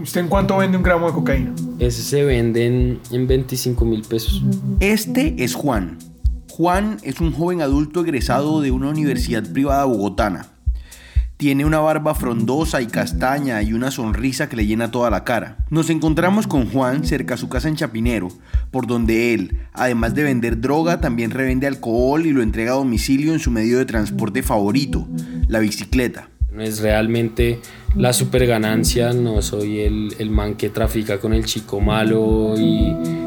¿Usted en cuánto vende un gramo de cocaína? Ese se vende en, en 25 mil pesos. Este es Juan. Juan es un joven adulto egresado de una universidad privada bogotana. Tiene una barba frondosa y castaña y una sonrisa que le llena toda la cara. Nos encontramos con Juan cerca a su casa en Chapinero, por donde él, además de vender droga, también revende alcohol y lo entrega a domicilio en su medio de transporte favorito, la bicicleta. No es realmente la super ganancia, no soy el, el man que trafica con el chico malo y, y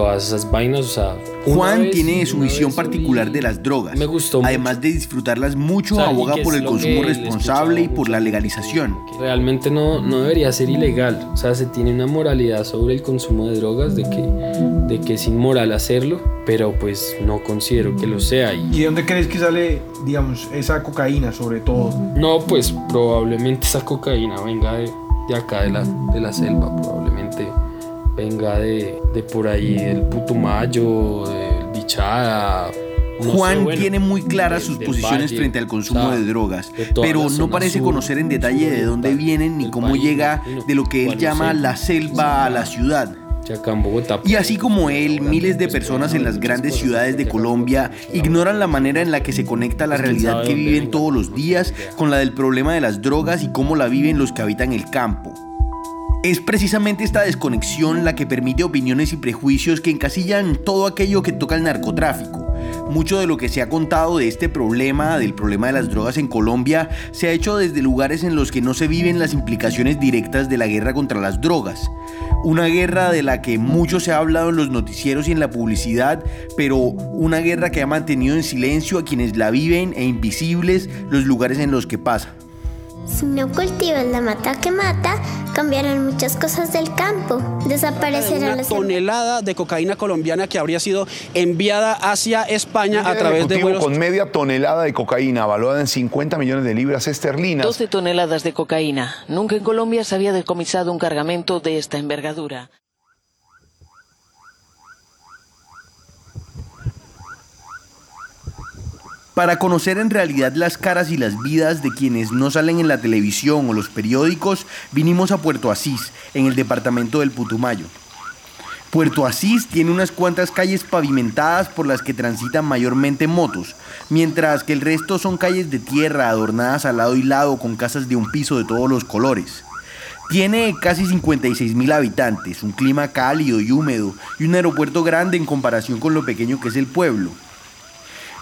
todas esas vainas, o sea... Juan vez- tiene su visión particular de las drogas. Me gustó Además de disfrutarlas mucho, O sea, aboga por el consumo responsable y por la mucho. legalización. mucho. Realmente no, no debería ser ilegal, o sea, se tiene una moralidad sobre el consumo de drogas, de que, de que es inmoral hacerlo, pero pues no considero que lo sea. Y, ¿Y de dónde crees que sale, digamos, esa cocaína sobre todo? no, pues probablemente esa cocaína venga de, de acá, de la, de la selva, probablemente venga de, de por ahí, del Putumayo, del Bichada. no sé, Juan bueno, tiene muy claras sus posiciones valle, frente al consumo o sea, de drogas, de pero no parece sur, conocer en detalle de dónde vienen ni cómo país, llega de lo que él llama la selva a la ciudad. Y así como él, pues, miles de pues, personas en las grandes ciudades de Colombia pues, ignoran la manera en la que se conecta la Pues, realidad que viven todos los días con la del problema de las drogas y cómo la viven los que habitan el campo. Es precisamente esta desconexión la que permite opiniones y prejuicios que encasillan todo aquello que toca el narcotráfico. Mucho de lo que se ha contado de este problema, del problema de las drogas en Colombia, se ha hecho desde lugares en los que no se viven las implicaciones directas de la guerra contra las drogas. Una guerra de la que mucho se ha hablado en los noticieros y en la publicidad, pero una guerra que ha mantenido en silencio a quienes la viven e invisibles los lugares en los que pasa. Si no cultivas la mata que mata, cambiarán muchas cosas del campo. Desaparecerán una las tonelada de cocaína colombiana que habría sido enviada hacia España a El través de vuelos con media tonelada de cocaína valuada en 50 millones de libras esterlinas. 12 toneladas de cocaína. Nunca en Colombia se había decomisado un cargamento de esta envergadura. Para conocer en realidad las caras y las vidas de quienes no salen en la televisión o los periódicos, vinimos a Puerto Asís, en el departamento del Putumayo. Puerto Asís tiene unas cuantas calles pavimentadas por las que transitan mayormente motos, mientras que el resto son calles de tierra adornadas al lado y lado con casas de un piso de todos los colores. Tiene casi 56 mil habitantes, un clima cálido y húmedo y un aeropuerto grande en comparación con lo pequeño que es el pueblo.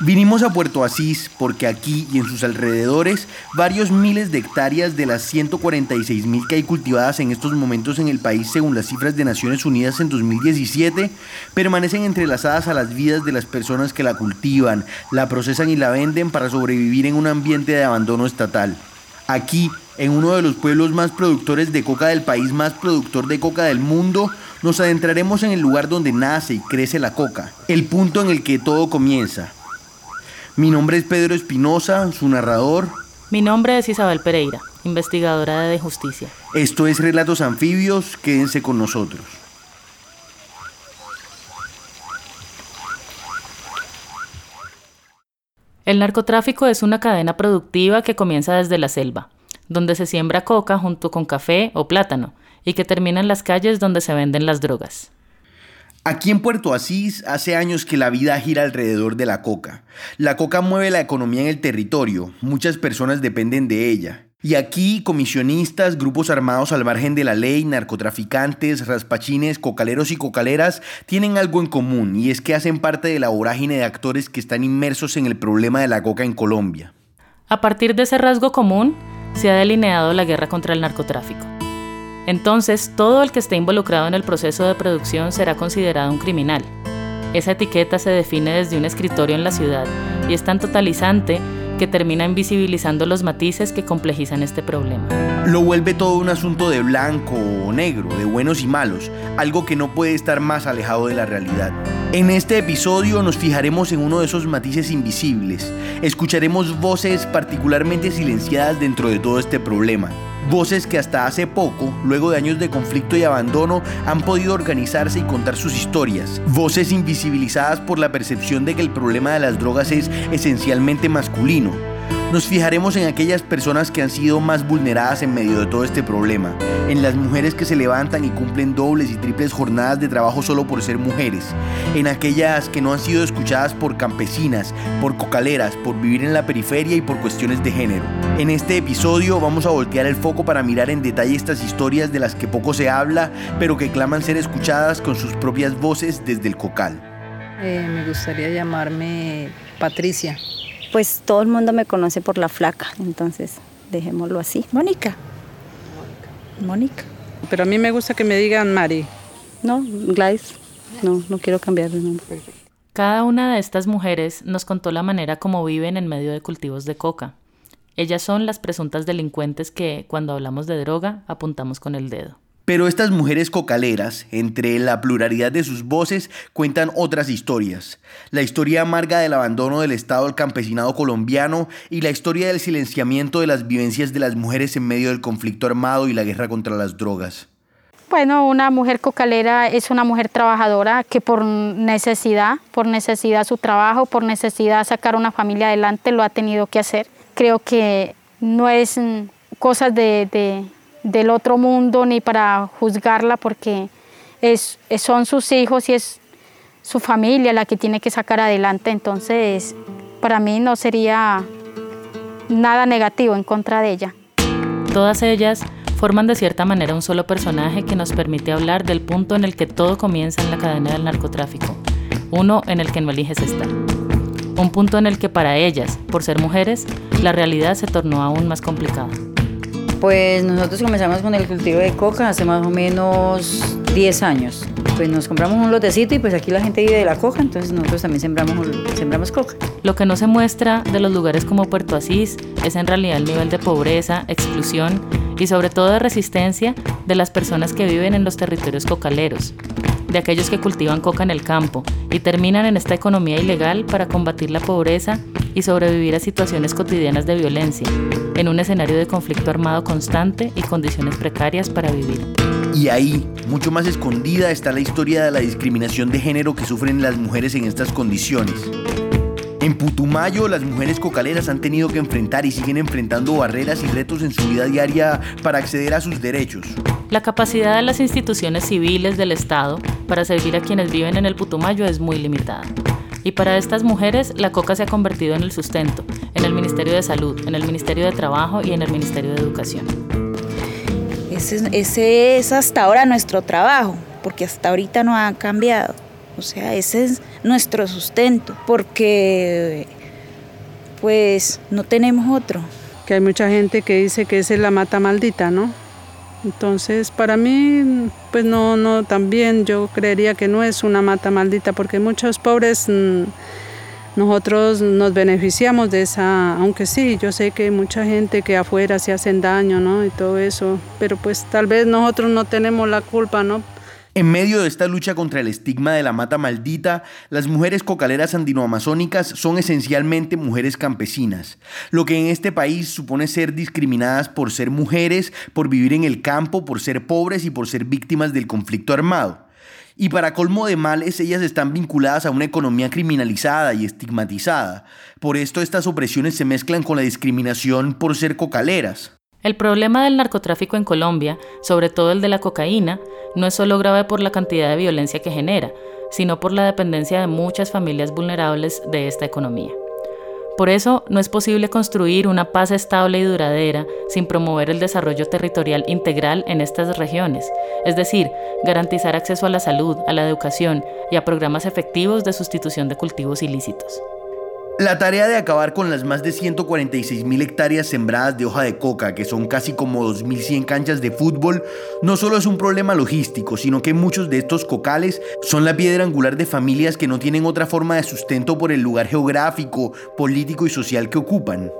Vinimos a Puerto Asís porque aquí y en sus alrededores varios miles de hectáreas de las 146 mil que hay cultivadas en estos momentos en el país según las cifras de Naciones Unidas en 2017 permanecen entrelazadas a las vidas de las personas que la cultivan, la procesan y la venden para sobrevivir en un ambiente de abandono estatal. Aquí, en uno de los pueblos más productores de coca del país más productor de coca del mundo, nos adentraremos en el lugar donde nace y crece la coca, el punto en el que todo comienza. Mi nombre es Pedro Espinosa, su narrador. Mi nombre es Isabel Pereira, investigadora de justicia. Esto es Relatos Anfibios, quédense con nosotros. El narcotráfico es una cadena productiva que comienza desde la selva, donde se siembra coca junto con café o plátano, y que termina en las calles donde se venden las drogas. Aquí en Puerto Asís hace años que la vida gira alrededor de la coca. La coca mueve la economía en el territorio, muchas personas dependen de ella. Y aquí comisionistas, grupos armados al margen de la ley, narcotraficantes, raspachines, cocaleros y cocaleras tienen algo en común y es que hacen parte de la vorágine de actores que están inmersos en el problema de la coca en Colombia. A partir de ese rasgo común, se ha delineado la guerra contra el narcotráfico. Entonces, todo el que esté involucrado en el proceso de producción será considerado un criminal. Esa etiqueta se define desde un escritorio en la ciudad y es tan totalizante que termina invisibilizando los matices que complejizan este problema. Lo vuelve todo un asunto de blanco o negro, de buenos y malos, algo que no puede estar más alejado de la realidad. En este episodio nos fijaremos en uno de esos matices invisibles. Escucharemos voces particularmente silenciadas dentro de todo este problema. Voces que hasta hace poco, luego de años de conflicto y abandono, han podido organizarse y contar sus historias. Voces invisibilizadas por la percepción de que el problema de las drogas es esencialmente masculino. Nos fijaremos en aquellas personas que han sido más vulneradas en medio de todo este problema, en las mujeres que se levantan y cumplen dobles y triples jornadas de trabajo solo por ser mujeres, en aquellas que no han sido escuchadas por campesinas, por cocaleras, por vivir en la periferia y por cuestiones de género. En este episodio vamos a voltear el foco para mirar en detalle estas historias de las que poco se habla, pero que claman ser escuchadas con sus propias voces desde el cocal. Eh, me gustaría llamarme Patricia pues todo el mundo me conoce por la flaca, entonces dejémoslo así. Mónica. Mónica. Pero a mí me gusta que me digan Mari. No, Gladys. No, no quiero cambiar de nombre. Cada una de estas mujeres nos contó la manera como viven en medio de cultivos de coca. Ellas son las presuntas delincuentes que, cuando hablamos de droga, apuntamos con el dedo. Pero estas mujeres cocaleras, entre la pluralidad de sus voces, cuentan otras historias. La historia amarga del abandono del Estado al campesinado colombiano y la historia del silenciamiento de las vivencias de las mujeres en medio del conflicto armado y la guerra contra las drogas. Bueno, una mujer cocalera es una mujer trabajadora que por necesidad, por necesidad su trabajo, por necesidad sacar una familia adelante lo ha tenido que hacer. Creo que no es cosas de del otro mundo ni para juzgarla porque es, son sus hijos y es su familia la que tiene que sacar adelante. Entonces, para mí no sería nada negativo en contra de ella. Todas ellas forman de cierta manera un solo personaje que nos permite hablar del punto en el que todo comienza en la cadena del narcotráfico, uno en el que no eliges estar. Un punto en el que para ellas, por ser mujeres, la realidad se tornó aún más complicada. Pues nosotros comenzamos con el cultivo de coca hace más o menos 10 años. Pues nos compramos un lotecito y pues aquí la gente vive de la coca, entonces nosotros también sembramos, sembramos coca. Lo que no se muestra de los lugares como Puerto Asís es en realidad el nivel de pobreza, exclusión y sobre todo de resistencia de las personas que viven en los territorios cocaleros, de aquellos que cultivan coca en el campo y terminan en esta economía ilegal para combatir la pobreza y sobrevivir a situaciones cotidianas de violencia, en un escenario de conflicto armado constante y condiciones precarias para vivir. Y ahí, mucho más escondida, está la historia de la discriminación de género que sufren las mujeres en estas condiciones. En Putumayo, las mujeres cocaleras han tenido que enfrentar y siguen enfrentando barreras y retos en su vida diaria para acceder a sus derechos. La capacidad de las instituciones civiles del Estado para servir a quienes viven en el Putumayo es muy limitada. Y para estas mujeres, la coca se ha convertido en el sustento, en el Ministerio de Salud, en el Ministerio de Trabajo y en el Ministerio de Educación. Ese, es hasta ahora nuestro trabajo, porque hasta ahorita no ha cambiado. O sea, ese es nuestro sustento, porque pues no tenemos otro. Que hay mucha gente que dice que esa es la mata maldita, ¿no? Entonces, para mí, pues no, no, también yo creería que no es una mata maldita, porque muchos pobres mm, nosotros nos beneficiamos de esa, aunque sí, yo sé que mucha gente que afuera se hacen daño, ¿no? Y todo eso, pero pues tal vez nosotros no tenemos la culpa, ¿no? En medio de esta lucha contra el estigma de la mata maldita, las mujeres cocaleras andinoamazónicas son esencialmente mujeres campesinas, lo que en este país supone ser discriminadas por ser mujeres, por vivir en el campo, por ser pobres y por ser víctimas del conflicto armado. Y para colmo de males, ellas están vinculadas a una economía criminalizada y estigmatizada. Por esto estas opresiones se mezclan con la discriminación por ser cocaleras. El problema del narcotráfico en Colombia, sobre todo el de la cocaína, no es solo grave por la cantidad de violencia que genera, sino por la dependencia de muchas familias vulnerables de esta economía. Por eso, no es posible construir una paz estable y duradera sin promover el desarrollo territorial integral en estas regiones, es decir, garantizar acceso a la salud, a la educación y a programas efectivos de sustitución de cultivos ilícitos. La tarea de acabar con las más de 146 mil hectáreas sembradas de hoja de coca, que son casi como 2.100 canchas de fútbol, no solo es un problema logístico, sino que muchos de estos cocales son la piedra angular de familias que no tienen otra forma de sustento por el lugar geográfico, político y social que ocupan.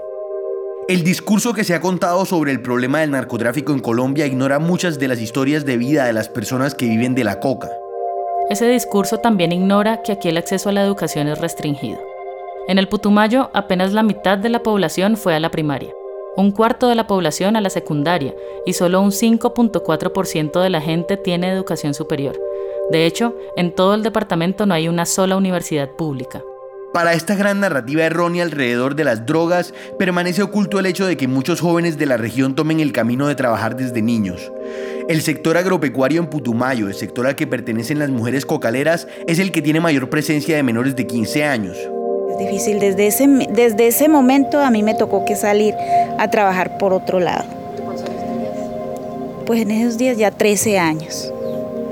El discurso que se ha contado sobre el problema del narcotráfico en Colombia ignora muchas de las historias de vida de las personas que viven de la coca. Ese discurso también ignora que aquí el acceso a la educación es restringido. En el Putumayo, apenas la mitad de la población fue a la primaria, un cuarto de la población a la secundaria y solo un 5.4% de la gente tiene educación superior. De hecho, en todo el departamento no hay una sola universidad pública. Para esta gran narrativa errónea alrededor de las drogas, permanece oculto el hecho de que muchos jóvenes de la región tomen el camino de trabajar desde niños. El sector agropecuario en Putumayo, el sector al que pertenecen las mujeres cocaleras, es el que tiene mayor presencia de menores de 15 años. Difícil, desde ese, desde ese momento a mí me tocó que salir a trabajar por otro lado. Pues en esos días ya 13 años,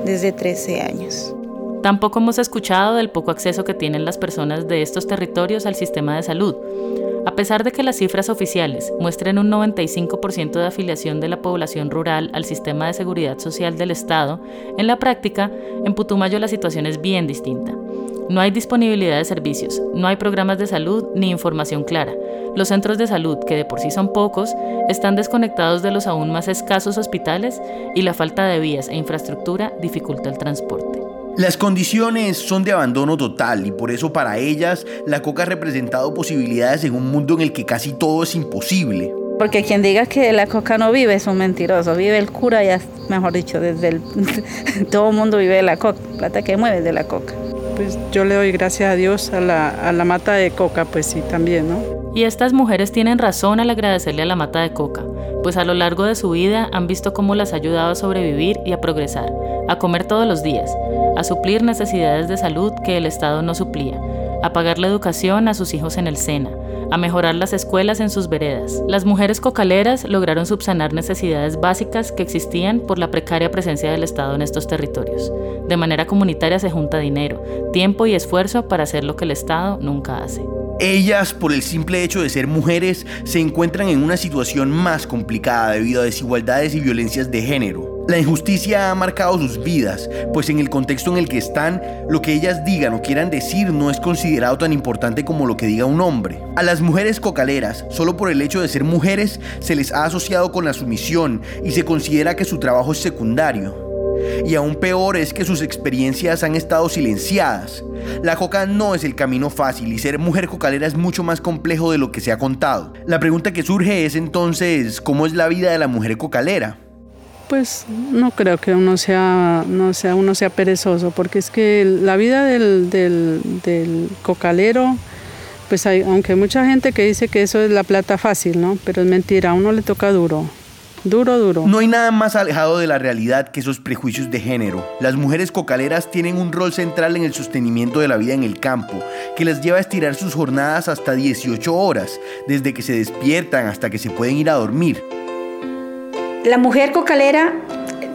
desde 13 años. Tampoco hemos escuchado del poco acceso que tienen las personas de estos territorios al sistema de salud. A pesar de que las cifras oficiales muestren un 95% de afiliación de la población rural al sistema de seguridad social del Estado, en la práctica, en Putumayo la situación es bien distinta. No hay disponibilidad de servicios, no hay programas de salud ni información clara. Los centros de salud, que de por sí son pocos, están desconectados de los aún más escasos hospitales y la falta de vías e infraestructura dificulta el transporte. Las condiciones son de abandono total y por eso para ellas la coca ha representado posibilidades en un mundo en el que casi todo es imposible. Porque quien diga que la coca no vive es un mentiroso, vive el cura ya, mejor dicho, desde el... todo el mundo vive de la coca, plata que mueve de la coca. Pues yo le doy gracias a Dios a la, a la mata de coca, pues sí, también, ¿no? Y estas mujeres tienen razón al agradecerle a la mata de coca, pues a lo largo de su vida han visto cómo las ha ayudado a sobrevivir y a progresar, a comer todos los días, a suplir necesidades de salud que el Estado no suplía, a pagar la educación a sus hijos en el SENA, a mejorar las escuelas en sus veredas. Las mujeres cocaleras lograron subsanar necesidades básicas que existían por la precaria presencia del Estado en estos territorios. De manera comunitaria se junta dinero, tiempo y esfuerzo para hacer lo que el Estado nunca hace. Ellas, por el simple hecho de ser mujeres, se encuentran en una situación más complicada debido a desigualdades y violencias de género. La injusticia ha marcado sus vidas, pues en el contexto en el que están, lo que ellas digan o quieran decir no es considerado tan importante como lo que diga un hombre. A las mujeres cocaleras, solo por el hecho de ser mujeres, se les ha asociado con la sumisión y se considera que su trabajo es secundario. Y aún peor es que sus experiencias han estado silenciadas. La coca no es el camino fácil y ser mujer cocalera es mucho más complejo de lo que se ha contado. La pregunta que surge es entonces, ¿cómo es la vida de la mujer cocalera? Pues no creo que uno sea, no sea, uno sea perezoso, porque es que la vida del, del, cocalero, pues hay, aunque hay mucha gente que dice que eso es la plata fácil, ¿no? Pero es mentira, a uno le toca duro. Duro, duro. No hay nada más alejado de la realidad que esos prejuicios de género. Las mujeres cocaleras tienen un rol central en el sostenimiento de la vida en el campo, que las lleva a estirar sus jornadas hasta 18 horas, desde que se despiertan hasta que se pueden ir a dormir. La mujer cocalera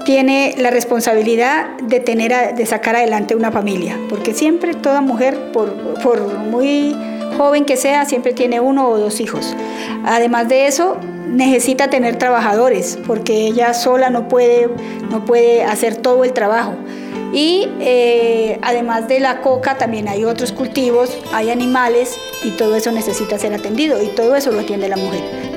tiene la responsabilidad de tener de sacar adelante una familia, porque siempre toda mujer, por, muy joven que sea, siempre tiene uno o dos hijos. Además de eso, necesita tener trabajadores, porque ella sola no puede, no puede hacer todo el trabajo. Y eh, además de la coca, también hay otros cultivos, hay animales y todo eso necesita ser atendido y todo eso lo atiende la mujer.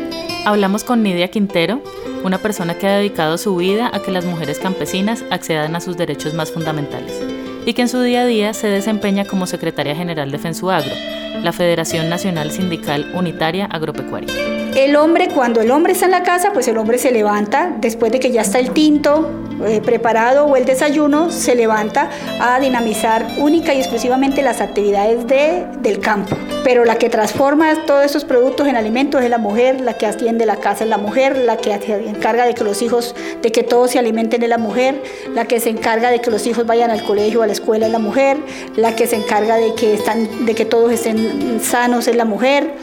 Hablamos con Nidia Quintero, una persona que ha dedicado su vida a que las mujeres campesinas accedan a sus derechos más fundamentales y que en su día a día se desempeña como secretaria general de FENSUAGRO, la Federación Nacional Sindical Unitaria Agropecuaria. El hombre, cuando el hombre está en la casa, pues el hombre se levanta, después de que ya está el tinto eh, preparado o el desayuno, se levanta a dinamizar única y exclusivamente las actividades de, del campo. Pero la que transforma todos esos productos en alimentos es la mujer, la que atiende la casa es la mujer, la que se encarga de que los hijos, de que todos se alimenten es la mujer, la que se encarga de que los hijos vayan al colegio a la escuela es la mujer, la que se encarga de que, están, de que todos estén sanos es la mujer.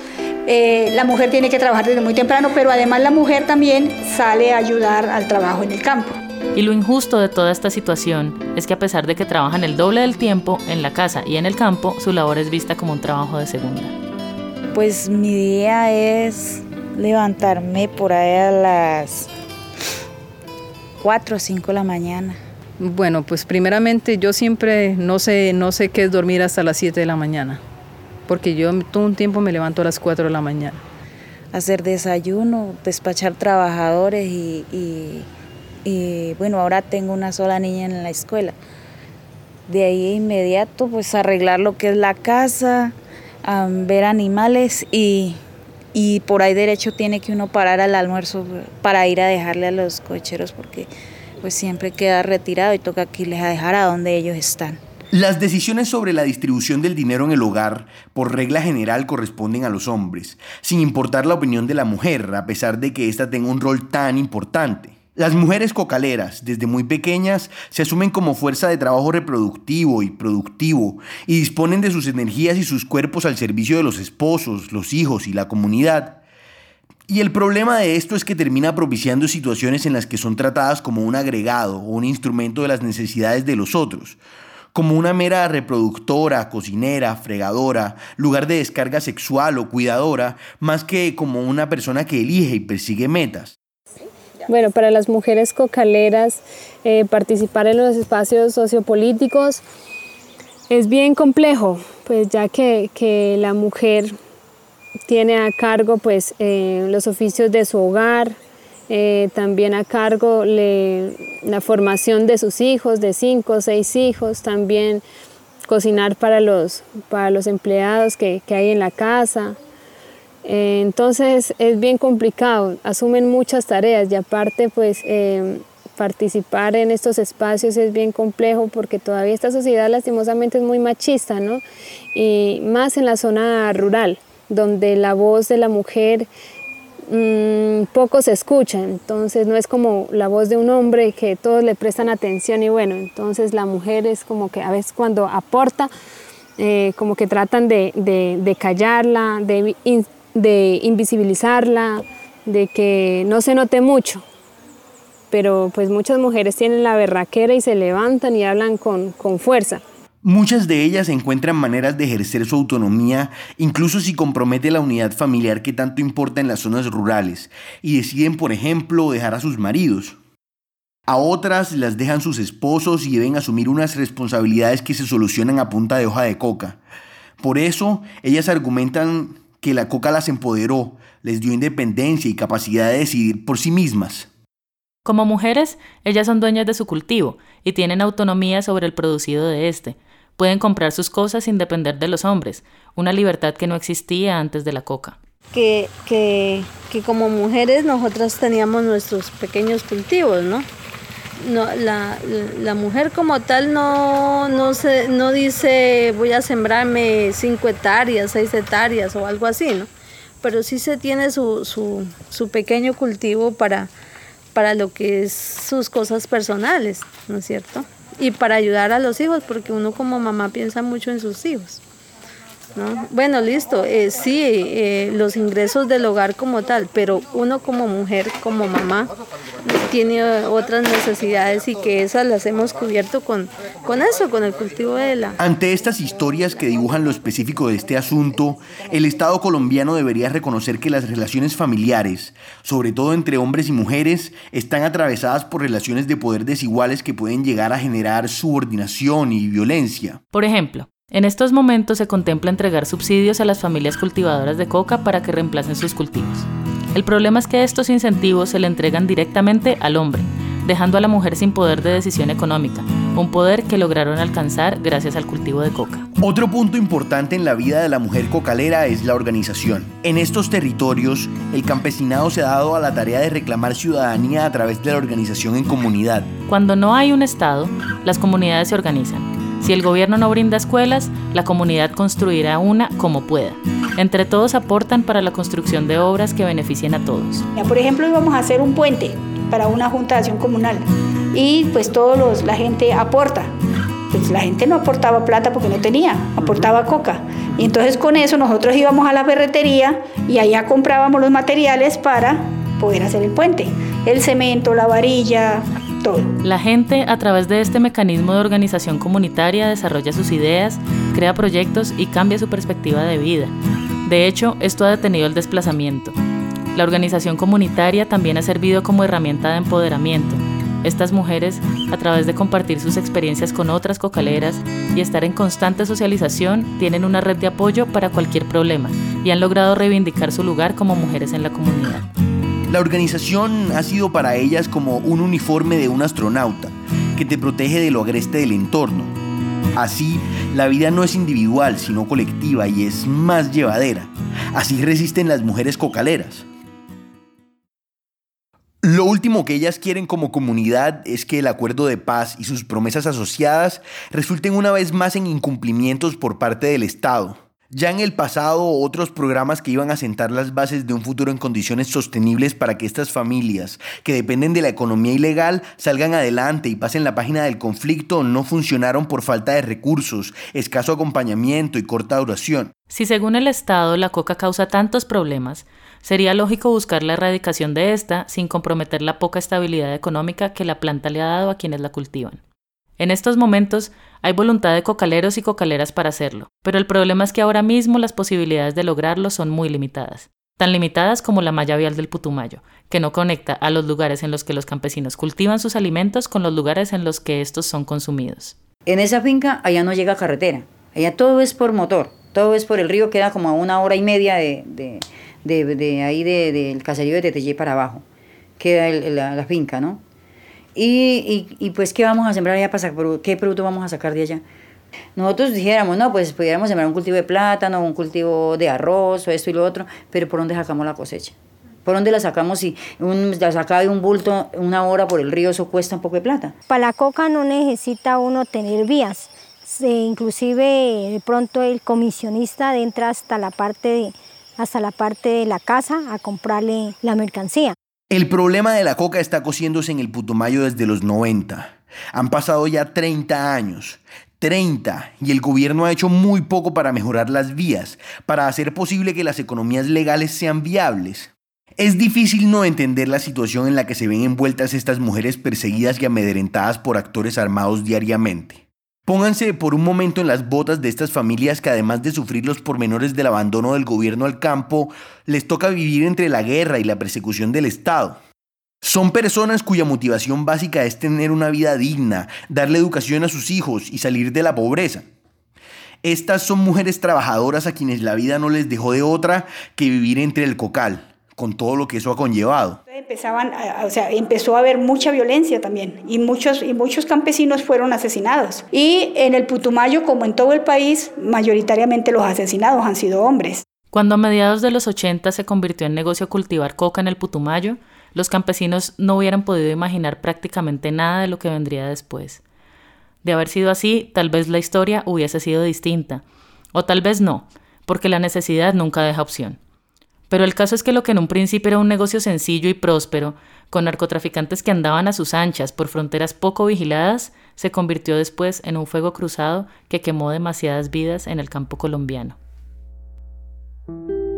Eh, la mujer tiene que trabajar desde muy temprano, pero además la mujer también sale a ayudar al trabajo en el campo. Y lo injusto de toda esta situación es que a pesar de que trabajan el doble del tiempo en la casa y en el campo, su labor es vista como un trabajo de segunda. Pues mi día es levantarme por ahí a las 4 o 5 de la mañana. Bueno, pues primeramente yo siempre no sé, no sé qué es dormir hasta las 7 de la mañana porque yo todo un tiempo me levanto a las 4 de la mañana. Hacer desayuno, despachar trabajadores y, bueno, ahora tengo una sola niña en la escuela. De ahí inmediato pues arreglar lo que es la casa, ver animales y, y por ahí derecho tiene que uno parar al almuerzo para ir a dejarle a los cocheros porque pues siempre queda retirado y toca que irles a dejar a donde ellos están. Las decisiones sobre la distribución del dinero en el hogar, por regla general, corresponden a los hombres, sin importar la opinión de la mujer, a pesar de que ésta tenga un rol tan importante. Las mujeres cocaleras, desde muy pequeñas, se asumen como fuerza de trabajo reproductivo y productivo y disponen de sus energías y sus cuerpos al servicio de los esposos, los hijos y la comunidad. Y el problema de esto es que termina propiciando situaciones en las que son tratadas como un agregado o un instrumento de las necesidades de los otros, como una mera reproductora, cocinera, fregadora, lugar de descarga sexual o cuidadora, más que como una persona que elige y persigue metas. Bueno, para las mujeres cocaleras, eh, participar en los espacios sociopolíticos es bien complejo, pues ya que, que la mujer tiene a cargo pues, eh, los oficios de su hogar, eh, también a cargo la formación de sus hijos, de cinco o seis hijos, también cocinar para los, para los empleados que, que hay en la casa. Eh, entonces es bien complicado, asumen muchas tareas y aparte pues participar en estos espacios es bien complejo porque todavía esta sociedad lastimosamente es muy machista, ¿no? Y más en la zona rural donde la voz de la mujer mmm, poco se escucha, entonces no es como la voz de un hombre que todos le prestan atención y bueno, entonces la mujer es como que a veces cuando aporta, eh, como que tratan de, de, callarla, de, de invisibilizarla, de que no se note mucho, pero pues muchas mujeres tienen la berraquera y se levantan y hablan con, con fuerza. Muchas de ellas encuentran maneras de ejercer su autonomía, incluso si compromete la unidad familiar que tanto importa en las zonas rurales, y deciden, por ejemplo, dejar a sus maridos. A otras las dejan sus esposos y deben asumir unas responsabilidades que se solucionan a punta de hoja de coca. Por eso, ellas argumentan que la coca las empoderó, les dio independencia y capacidad de decidir por sí mismas. Como mujeres, ellas son dueñas de su cultivo y tienen autonomía sobre el producido de este, Pueden comprar sus cosas sin depender de los hombres, una libertad que no existía antes de la coca. Que, que, que como mujeres nosotras teníamos nuestros pequeños cultivos, ¿no? No, la, la, mujer como tal no, no, se, no dice voy a sembrarme cinco hectáreas, seis hectáreas o algo así, ¿no? Pero sí se tiene su, su, su pequeño cultivo para, para lo que es sus cosas personales, ¿no es cierto? Y para ayudar a los hijos, porque uno como mamá piensa mucho en sus hijos. ¿No? Bueno, listo, eh, sí, eh, los ingresos del hogar como tal, pero uno como mujer, como mamá, tiene otras necesidades y que esas las hemos cubierto con, con eso, con el cultivo de la... Ante estas historias que dibujan lo específico de este asunto, el Estado colombiano debería reconocer que las relaciones familiares, sobre todo entre hombres y mujeres, están atravesadas por relaciones de poder desiguales que pueden llegar a generar subordinación y violencia. Por ejemplo, en estos momentos se contempla entregar subsidios a las familias cultivadoras de coca para que reemplacen sus cultivos. El problema es que estos incentivos se le entregan directamente al hombre, dejando a la mujer sin poder de decisión económica, un poder que lograron alcanzar gracias al cultivo de coca. Otro punto importante en la vida de la mujer cocalera es la organización. En estos territorios, el campesinado se ha dado a la tarea de reclamar ciudadanía a través de la organización en comunidad. Cuando no hay un Estado, las comunidades se organizan si el gobierno no brinda escuelas, la comunidad construirá una como pueda. Entre todos aportan para la construcción de obras que beneficien a todos. Por ejemplo, íbamos a hacer un puente para una junta de acción comunal y pues todos la gente aporta. Pues la gente no aportaba plata porque no tenía, aportaba coca. Y entonces con eso nosotros íbamos a la ferretería y allá comprábamos los materiales para poder hacer el puente. El cemento, la varilla, la gente a través de este mecanismo de organización comunitaria desarrolla sus ideas, crea proyectos y cambia su perspectiva de vida. De hecho, esto ha detenido el desplazamiento. La organización comunitaria también ha servido como herramienta de empoderamiento. Estas mujeres, a través de compartir sus experiencias con otras cocaleras y estar en constante socialización, tienen una red de apoyo para cualquier problema y han logrado reivindicar su lugar como mujeres en la comunidad. La organización ha sido para ellas como un uniforme de un astronauta que te protege de lo agreste del entorno. Así, la vida no es individual, sino colectiva y es más llevadera. Así resisten las mujeres cocaleras. Lo último que ellas quieren como comunidad es que el acuerdo de paz y sus promesas asociadas resulten una vez más en incumplimientos por parte del Estado. Ya en el pasado, otros programas que iban a sentar las bases de un futuro en condiciones sostenibles para que estas familias, que dependen de la economía ilegal, salgan adelante y pasen la página del conflicto, no funcionaron por falta de recursos, escaso acompañamiento y corta duración. Si según el Estado la coca causa tantos problemas, sería lógico buscar la erradicación de esta sin comprometer la poca estabilidad económica que la planta le ha dado a quienes la cultivan. En estos momentos hay voluntad de cocaleros y cocaleras para hacerlo, pero el problema es que ahora mismo las posibilidades de lograrlo son muy limitadas, tan limitadas como la malla vial del Putumayo, que no conecta a los lugares en los que los campesinos cultivan sus alimentos con los lugares en los que estos son consumidos. En esa finca allá no llega carretera, allá todo es por motor, todo es por el río, queda como a una hora y media de, de, ahí del caserío de Tetellé para abajo, queda la finca, ¿no? Y, y, pues, ¿qué vamos a sembrar allá para? ¿Qué producto vamos a sacar de allá? Nosotros dijéramos, no, pues pudiéramos sembrar un cultivo de plátano, un cultivo de arroz, o esto y lo otro, pero ¿por dónde sacamos la cosecha? ¿Por dónde la sacamos si un, la sacaba de un bulto una hora por el río, eso cuesta un poco de plata? Para la coca no necesita uno tener vías. inclusive de pronto el comisionista entra hasta la parte de, hasta la parte de la casa a comprarle la mercancía. El problema de la coca está cociéndose en el Putumayo desde los 90. Han pasado ya 30 años. 30 y el gobierno ha hecho muy poco para mejorar las vías, para hacer posible que las economías legales sean viables. Es difícil no entender la situación en la que se ven envueltas estas mujeres perseguidas y amedrentadas por actores armados diariamente. Pónganse por un momento en las botas de estas familias que además de sufrir los pormenores del abandono del gobierno al campo, les toca vivir entre la guerra y la persecución del Estado. Son personas cuya motivación básica es tener una vida digna, darle educación a sus hijos y salir de la pobreza. Estas son mujeres trabajadoras a quienes la vida no les dejó de otra que vivir entre el cocal, con todo lo que eso ha conllevado. Empezaban, o sea, empezó a haber mucha violencia también y muchos, y muchos campesinos fueron asesinados. Y en el Putumayo, como en todo el país, mayoritariamente los asesinados han sido hombres. Cuando a mediados de los 80 se convirtió en negocio cultivar coca en el Putumayo, los campesinos no hubieran podido imaginar prácticamente nada de lo que vendría después. De haber sido así, tal vez la historia hubiese sido distinta, o tal vez no, porque la necesidad nunca deja opción. Pero el caso es que lo que en un principio era un negocio sencillo y próspero, con narcotraficantes que andaban a sus anchas por fronteras poco vigiladas, se convirtió después en un fuego cruzado que quemó demasiadas vidas en el campo colombiano.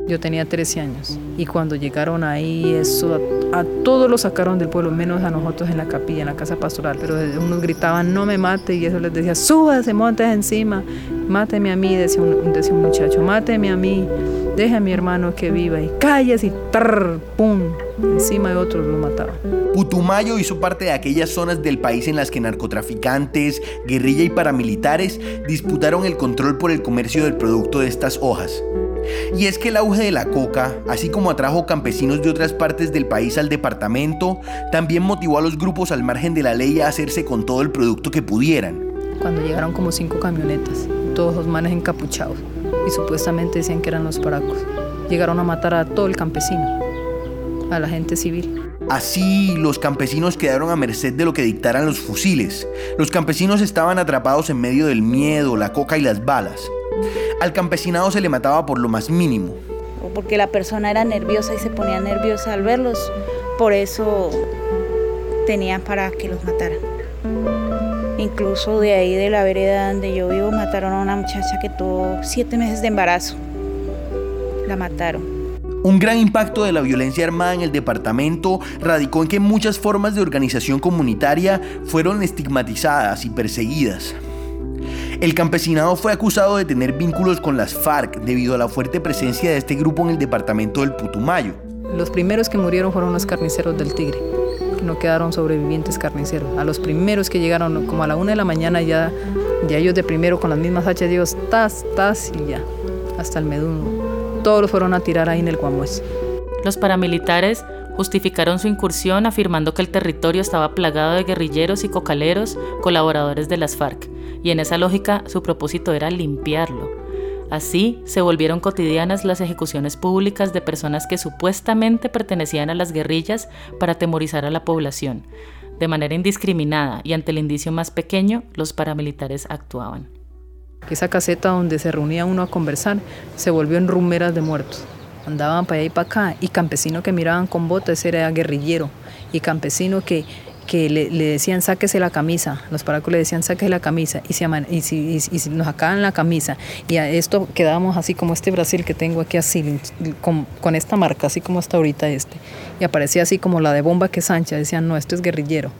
Yo tenía 13 años y cuando llegaron ahí, eso a, todos los sacaron del pueblo, menos a nosotros en la capilla, en la casa pastoral. Pero unos gritaban, no me mate, y eso les decía, súbase, montes encima, máteme a mí, decía un, decía un muchacho, máteme a mí, deja a mi hermano que viva, y calles y tar, pum, encima de otros lo mataban. Putumayo hizo parte de aquellas zonas del país en las que narcotraficantes, guerrilla y paramilitares disputaron el control por el comercio del producto de estas hojas. Y es que el auge de la coca, así como atrajo campesinos de otras partes del país al departamento, también motivó a los grupos al margen de la ley a hacerse con todo el producto que pudieran. Cuando llegaron como cinco camionetas, todos los manes encapuchados, y supuestamente decían que eran los paracos, llegaron a matar a todo el campesino, a la gente civil. Así, los campesinos quedaron a merced de lo que dictaran los fusiles. Los campesinos estaban atrapados en medio del miedo, la coca y las balas. Al campesinado se le mataba por lo más mínimo. Porque la persona era nerviosa y se ponía nerviosa al verlos. Por eso tenían para que los mataran. Incluso de ahí de la vereda donde yo vivo mataron a una muchacha que tuvo siete meses de embarazo. La mataron. Un gran impacto de la violencia armada en el departamento radicó en que muchas formas de organización comunitaria fueron estigmatizadas y perseguidas. El campesinado fue acusado de tener vínculos con las FARC debido a la fuerte presencia de este grupo en el departamento del Putumayo. Los primeros que murieron fueron los carniceros del Tigre, no quedaron sobrevivientes carniceros. A los primeros que llegaron como a la una de la mañana ya, ya ellos de primero con las mismas hachas, ellos tas, tas y ya, hasta el meduno. Todos los fueron a tirar ahí en el Guamués. Los paramilitares justificaron su incursión afirmando que el territorio estaba plagado de guerrilleros y cocaleros, colaboradores de las FARC, y en esa lógica su propósito era limpiarlo. Así se volvieron cotidianas las ejecuciones públicas de personas que supuestamente pertenecían a las guerrillas para atemorizar a la población. De manera indiscriminada y ante el indicio más pequeño, los paramilitares actuaban. Esa caseta donde se reunía uno a conversar se volvió en rumeras de muertos. Andaban para allá y para acá y campesino que miraban con botas era guerrillero. Y campesino que que le, decían sáquese la camisa, los paracos le decían sáquese la camisa y, se y, si, nos sacaban la camisa y a esto quedábamos así como este Brasil que tengo aquí así, con, esta marca, así como está ahorita este. Y aparecía así como la de bomba que Sancha, decían no, esto es guerrillero,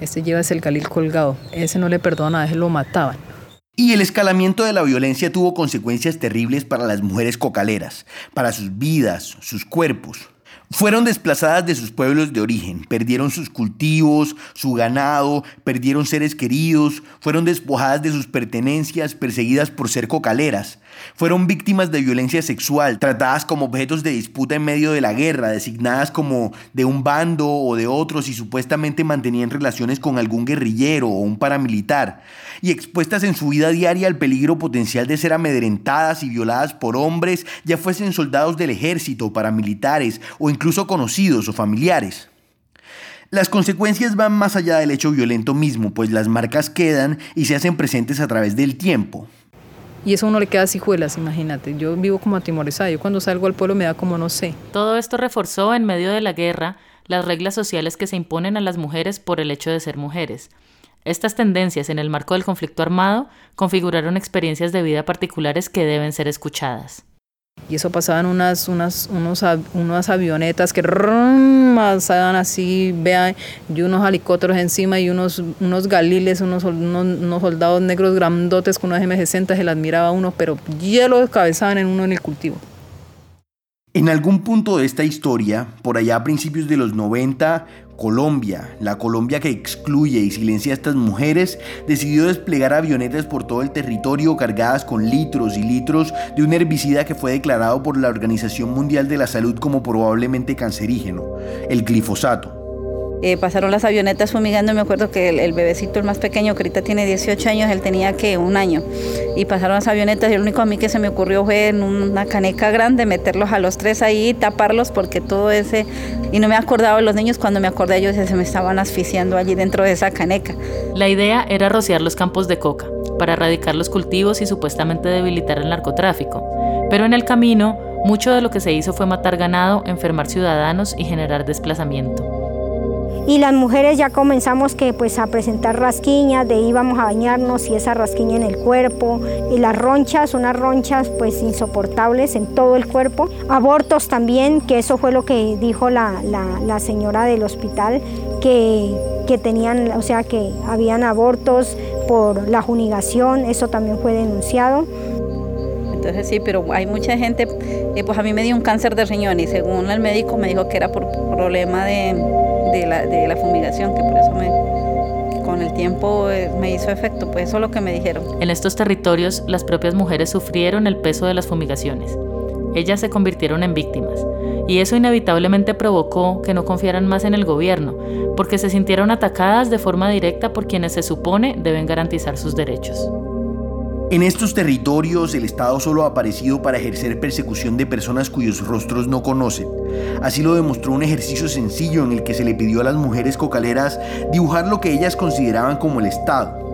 este lleva ese el colgado, ese no le perdona, ese lo mataban. Y el escalamiento de la violencia tuvo consecuencias terribles para las mujeres cocaleras, para sus vidas, sus cuerpos. Fueron desplazadas de sus pueblos de origen, perdieron sus cultivos, su ganado, perdieron seres queridos, fueron despojadas de sus pertenencias, perseguidas por ser cocaleras. Fueron víctimas de violencia sexual, tratadas como objetos de disputa en medio de la guerra, designadas como de un bando o de otros y supuestamente mantenían relaciones con algún guerrillero o un paramilitar, y expuestas en su vida diaria al peligro potencial de ser amedrentadas y violadas por hombres, ya fuesen soldados del ejército, paramilitares o incluso conocidos o familiares. Las consecuencias van más allá del hecho violento mismo, pues las marcas quedan y se hacen presentes a través del tiempo. Y eso a uno le queda hijuelas, imagínate. Yo vivo como atimorizada. Yo cuando salgo al pueblo me da como no sé. Todo esto reforzó en medio de la guerra las reglas sociales que se imponen a las mujeres por el hecho de ser mujeres. Estas tendencias en el marco del conflicto armado configuraron experiencias de vida particulares que deben ser escuchadas. Y eso pasaban unas, unas, unos, unas avionetas que pasaban así, vean, y unos helicópteros encima y unos, unos galiles, unos, unos, soldados negros grandotes con unos M60, se las miraba uno, pero ya lo descabezaban en uno en el cultivo. En algún punto de esta historia, por allá a principios de los 90, Colombia, la Colombia que excluye y silencia a estas mujeres, decidió desplegar avionetas por todo el territorio cargadas con litros y litros de un herbicida que fue declarado por la Organización Mundial de la Salud como probablemente cancerígeno, el glifosato. Eh, pasaron las avionetas fumigando, me acuerdo que el, bebecito, el más pequeño, que ahorita tiene 18 años, él tenía que un año. Y pasaron las avionetas y lo único a mí que se me ocurrió fue en una caneca grande meterlos a los tres ahí, taparlos porque todo ese... Y no me acordaba de los niños, cuando me acordé ellos se me estaban asfixiando allí dentro de esa caneca. La idea era rociar los campos de coca para erradicar los cultivos y supuestamente debilitar el narcotráfico. Pero en el camino, mucho de lo que se hizo fue matar ganado, enfermar ciudadanos y generar desplazamiento y las mujeres ya comenzamos que pues a presentar rasquiñas, de íbamos a bañarnos y esa rasquiña en el cuerpo y las ronchas, unas ronchas pues insoportables en todo el cuerpo, abortos también, que eso fue lo que dijo la, la, señora del hospital, que, que tenían, o sea que habían abortos por la junigación, eso también fue denunciado. Entonces sí, pero hay mucha gente, eh, pues a mí me dio un cáncer de riñón y según el médico me dijo que era por problema de, de, la, de la fumigación, que por eso me, con el tiempo eh, me hizo efecto, pues eso es lo que me dijeron. En estos territorios las propias mujeres sufrieron el peso de las fumigaciones. Ellas se convirtieron en víctimas y eso inevitablemente provocó que no confiaran más en el gobierno, porque se sintieron atacadas de forma directa por quienes se supone deben garantizar sus derechos. En estos territorios el Estado solo ha aparecido para ejercer persecución de personas cuyos rostros no conocen. Así lo demostró un ejercicio sencillo en el que se le pidió a las mujeres cocaleras dibujar lo que ellas consideraban como el Estado.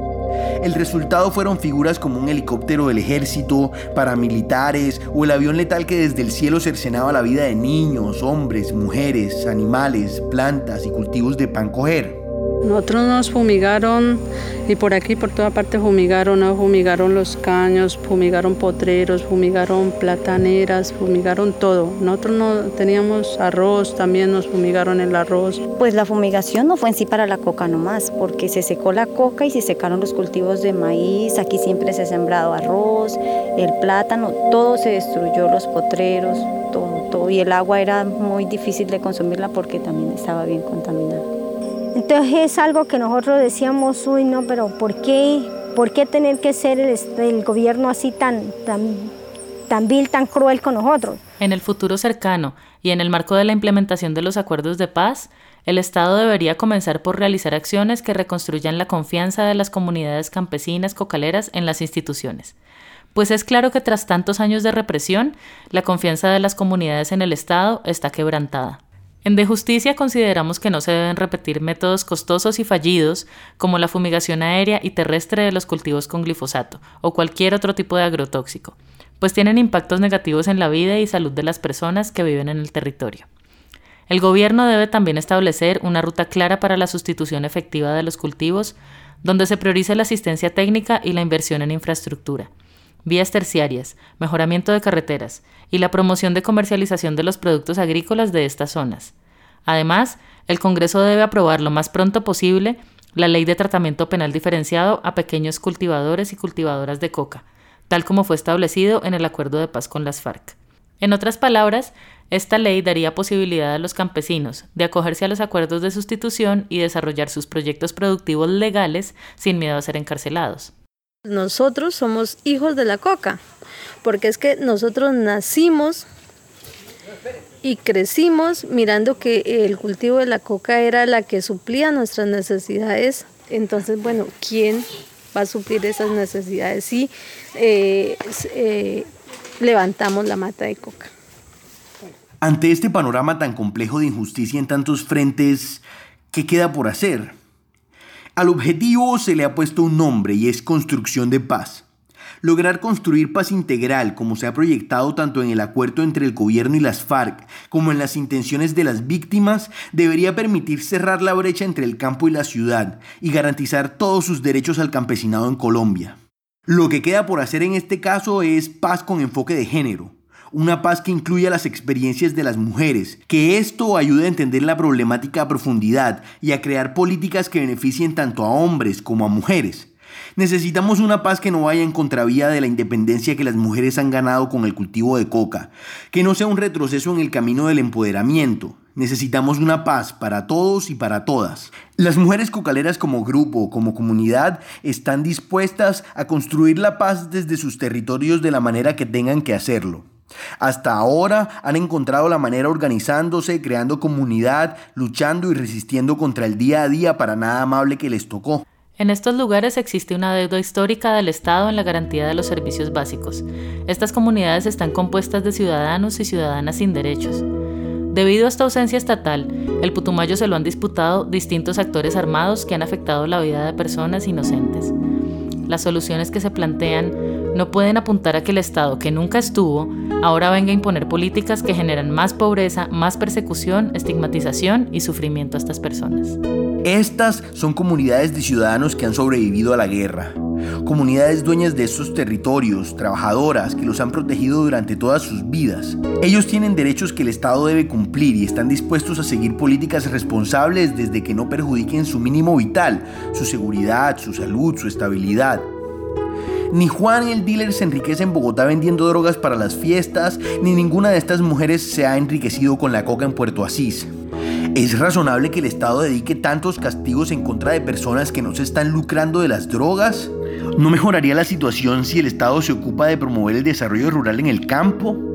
El resultado fueron figuras como un helicóptero del ejército, paramilitares o el avión letal que desde el cielo cercenaba la vida de niños, hombres, mujeres, animales, plantas y cultivos de pan coger. Nosotros nos fumigaron y por aquí, por toda parte fumigaron, fumigaron los caños, fumigaron potreros, fumigaron plataneras, fumigaron todo. Nosotros no teníamos arroz, también nos fumigaron el arroz. Pues la fumigación no fue en sí para la coca nomás, porque se secó la coca y se secaron los cultivos de maíz, aquí siempre se ha sembrado arroz, el plátano, todo se destruyó, los potreros, todo, todo. Y el agua era muy difícil de consumirla porque también estaba bien contaminada. Entonces es algo que nosotros decíamos, uy, no, pero ¿por qué, por qué tener que ser el, gobierno así tan, tan, tan vil, tan cruel con nosotros? En el futuro cercano y en el marco de la implementación de los acuerdos de paz, el Estado debería comenzar por realizar acciones que reconstruyan la confianza de las comunidades campesinas cocaleras en las instituciones pues es claro que tras tantos años de represión, la confianza de las comunidades en el Estado está quebrantada. En De Justicia consideramos que no se deben repetir métodos costosos y fallidos como la fumigación aérea y terrestre de los cultivos con glifosato o cualquier otro tipo de agrotóxico, pues tienen impactos negativos en la vida y salud de las personas que viven en el territorio. El gobierno debe también establecer una ruta clara para la sustitución efectiva de los cultivos, donde se priorice la asistencia técnica y la inversión en infraestructura vías terciarias, mejoramiento de carreteras y la promoción de comercialización de los productos agrícolas de estas zonas. Además, el Congreso debe aprobar lo más pronto posible la ley de tratamiento penal diferenciado a pequeños cultivadores y cultivadoras de coca, tal como fue establecido en el acuerdo de paz con las FARC. En otras palabras, esta ley daría posibilidad a los campesinos de acogerse a los acuerdos de sustitución y desarrollar sus proyectos productivos legales sin miedo a ser encarcelados. Nosotros somos hijos de la coca, porque es que nosotros nacimos y crecimos mirando que el cultivo de la coca era la que suplía nuestras necesidades. Entonces, bueno, ¿quién va a suplir esas necesidades si eh, eh, levantamos la mata de coca? Ante este panorama tan complejo de injusticia en tantos frentes, ¿qué queda por hacer? Al objetivo se le ha puesto un nombre y es construcción de paz. Lograr construir paz integral, como se ha proyectado tanto en el acuerdo entre el gobierno y las FARC, como en las intenciones de las víctimas, debería permitir cerrar la brecha entre el campo y la ciudad y garantizar todos sus derechos al campesinado en Colombia. Lo que queda por hacer en este caso es paz con enfoque de género, una paz que incluya las experiencias de las mujeres, que esto ayude a entender la problemática a profundidad y a crear políticas que beneficien tanto a hombres como a mujeres. Necesitamos una paz que no vaya en contravía de la independencia que las mujeres han ganado con el cultivo de coca, que no sea un retroceso en el camino del empoderamiento. Necesitamos una paz para todos y para todas. Las mujeres cocaleras como grupo, como comunidad, están dispuestas a construir la paz desde sus territorios de la manera que tengan que hacerlo. Hasta ahora han encontrado la manera organizándose, creando comunidad, luchando y resistiendo contra el día a día para nada amable que les tocó. En estos lugares existe una deuda histórica del Estado en la garantía de los servicios básicos. Estas comunidades están compuestas de ciudadanos y ciudadanas sin derechos. Debido a esta ausencia estatal, el Putumayo se lo han disputado distintos actores armados que han afectado la vida de personas inocentes. Las soluciones que se plantean no pueden apuntar a que el Estado, que nunca estuvo, ahora venga a imponer políticas que generan más pobreza, más persecución, estigmatización y sufrimiento a estas personas. Estas son comunidades de ciudadanos que han sobrevivido a la guerra, comunidades dueñas de estos territorios, trabajadoras que los han protegido durante todas sus vidas. Ellos tienen derechos que el Estado debe cumplir y están dispuestos a seguir políticas responsables desde que no perjudiquen su mínimo vital, su seguridad, su salud, su estabilidad. Ni Juan el dealer se enriquece en Bogotá vendiendo drogas para las fiestas, ni ninguna de estas mujeres se ha enriquecido con la coca en Puerto Asís. ¿Es razonable que el Estado dedique tantos castigos en contra de personas que no se están lucrando de las drogas? ¿No mejoraría la situación si el Estado se ocupa de promover el desarrollo rural en el campo?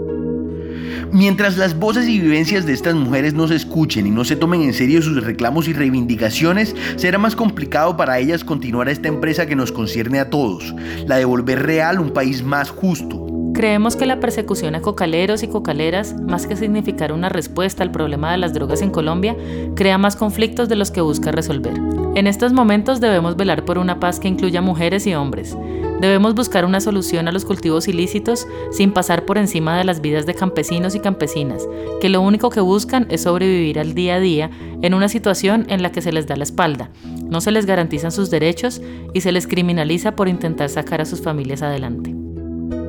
Mientras las voces y vivencias de estas mujeres no se escuchen y no se tomen en serio sus reclamos y reivindicaciones, será más complicado para ellas continuar esta empresa que nos concierne a todos, la de volver real un país más justo. Creemos que la persecución a cocaleros y cocaleras, más que significar una respuesta al problema de las drogas en Colombia, crea más conflictos de los que busca resolver. En estos momentos debemos velar por una paz que incluya mujeres y hombres, Debemos buscar una solución a los cultivos ilícitos sin pasar por encima de las vidas de campesinos y campesinas, que lo único que buscan es sobrevivir al día a día en una situación en la que se les da la espalda, no se les garantizan sus derechos y se les criminaliza por intentar sacar a sus familias adelante.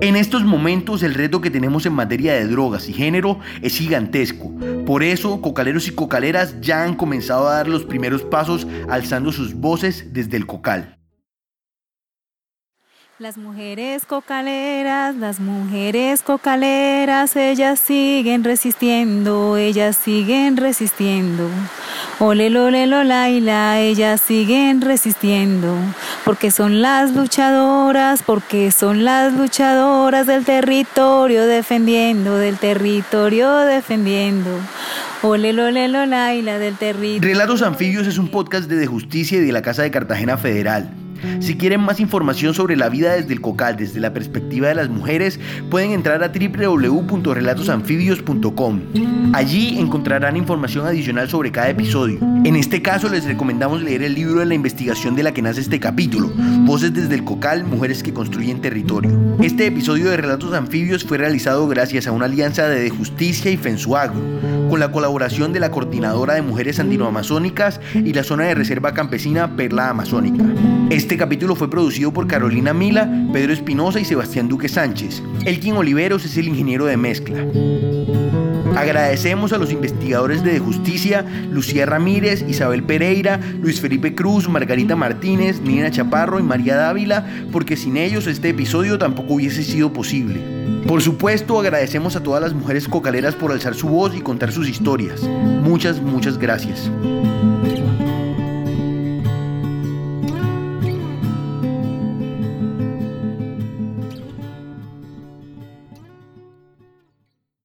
En estos momentos el reto que tenemos en materia de drogas y género es gigantesco. Por eso, cocaleros y cocaleras ya han comenzado a dar los primeros pasos alzando sus voces desde el cocal. Las mujeres cocaleras, las mujeres cocaleras, ellas siguen resistiendo, ellas siguen resistiendo. Ole, lole, laila, ellas siguen resistiendo, porque son las luchadoras, porque son las luchadoras del territorio defendiendo, del territorio defendiendo. Ole, lole, laila, del territorio. Relatos Anfibios es un podcast de, de Justicia y de la Casa de Cartagena Federal. Si quieren más información sobre la vida desde el cocal, desde la perspectiva de las mujeres, pueden entrar a www.relatosanfibios.com. Allí encontrarán información adicional sobre cada episodio. En este caso les recomendamos leer el libro de la investigación de la que nace este capítulo, Voces desde el cocal, Mujeres que construyen territorio. Este episodio de Relatos Anfibios fue realizado gracias a una alianza de, de Justicia y Fensuagro, con la colaboración de la Coordinadora de Mujeres Andinoamazónicas y la zona de reserva campesina Perla Amazónica. Este capítulo fue producido por Carolina Mila, Pedro Espinosa y Sebastián Duque Sánchez. Elkin Oliveros es el ingeniero de mezcla. Agradecemos a los investigadores de Justicia, Lucía Ramírez, Isabel Pereira, Luis Felipe Cruz, Margarita Martínez, Nina Chaparro y María Dávila, porque sin ellos este episodio tampoco hubiese sido posible. Por supuesto, agradecemos a todas las mujeres cocaleras por alzar su voz y contar sus historias. Muchas, muchas gracias.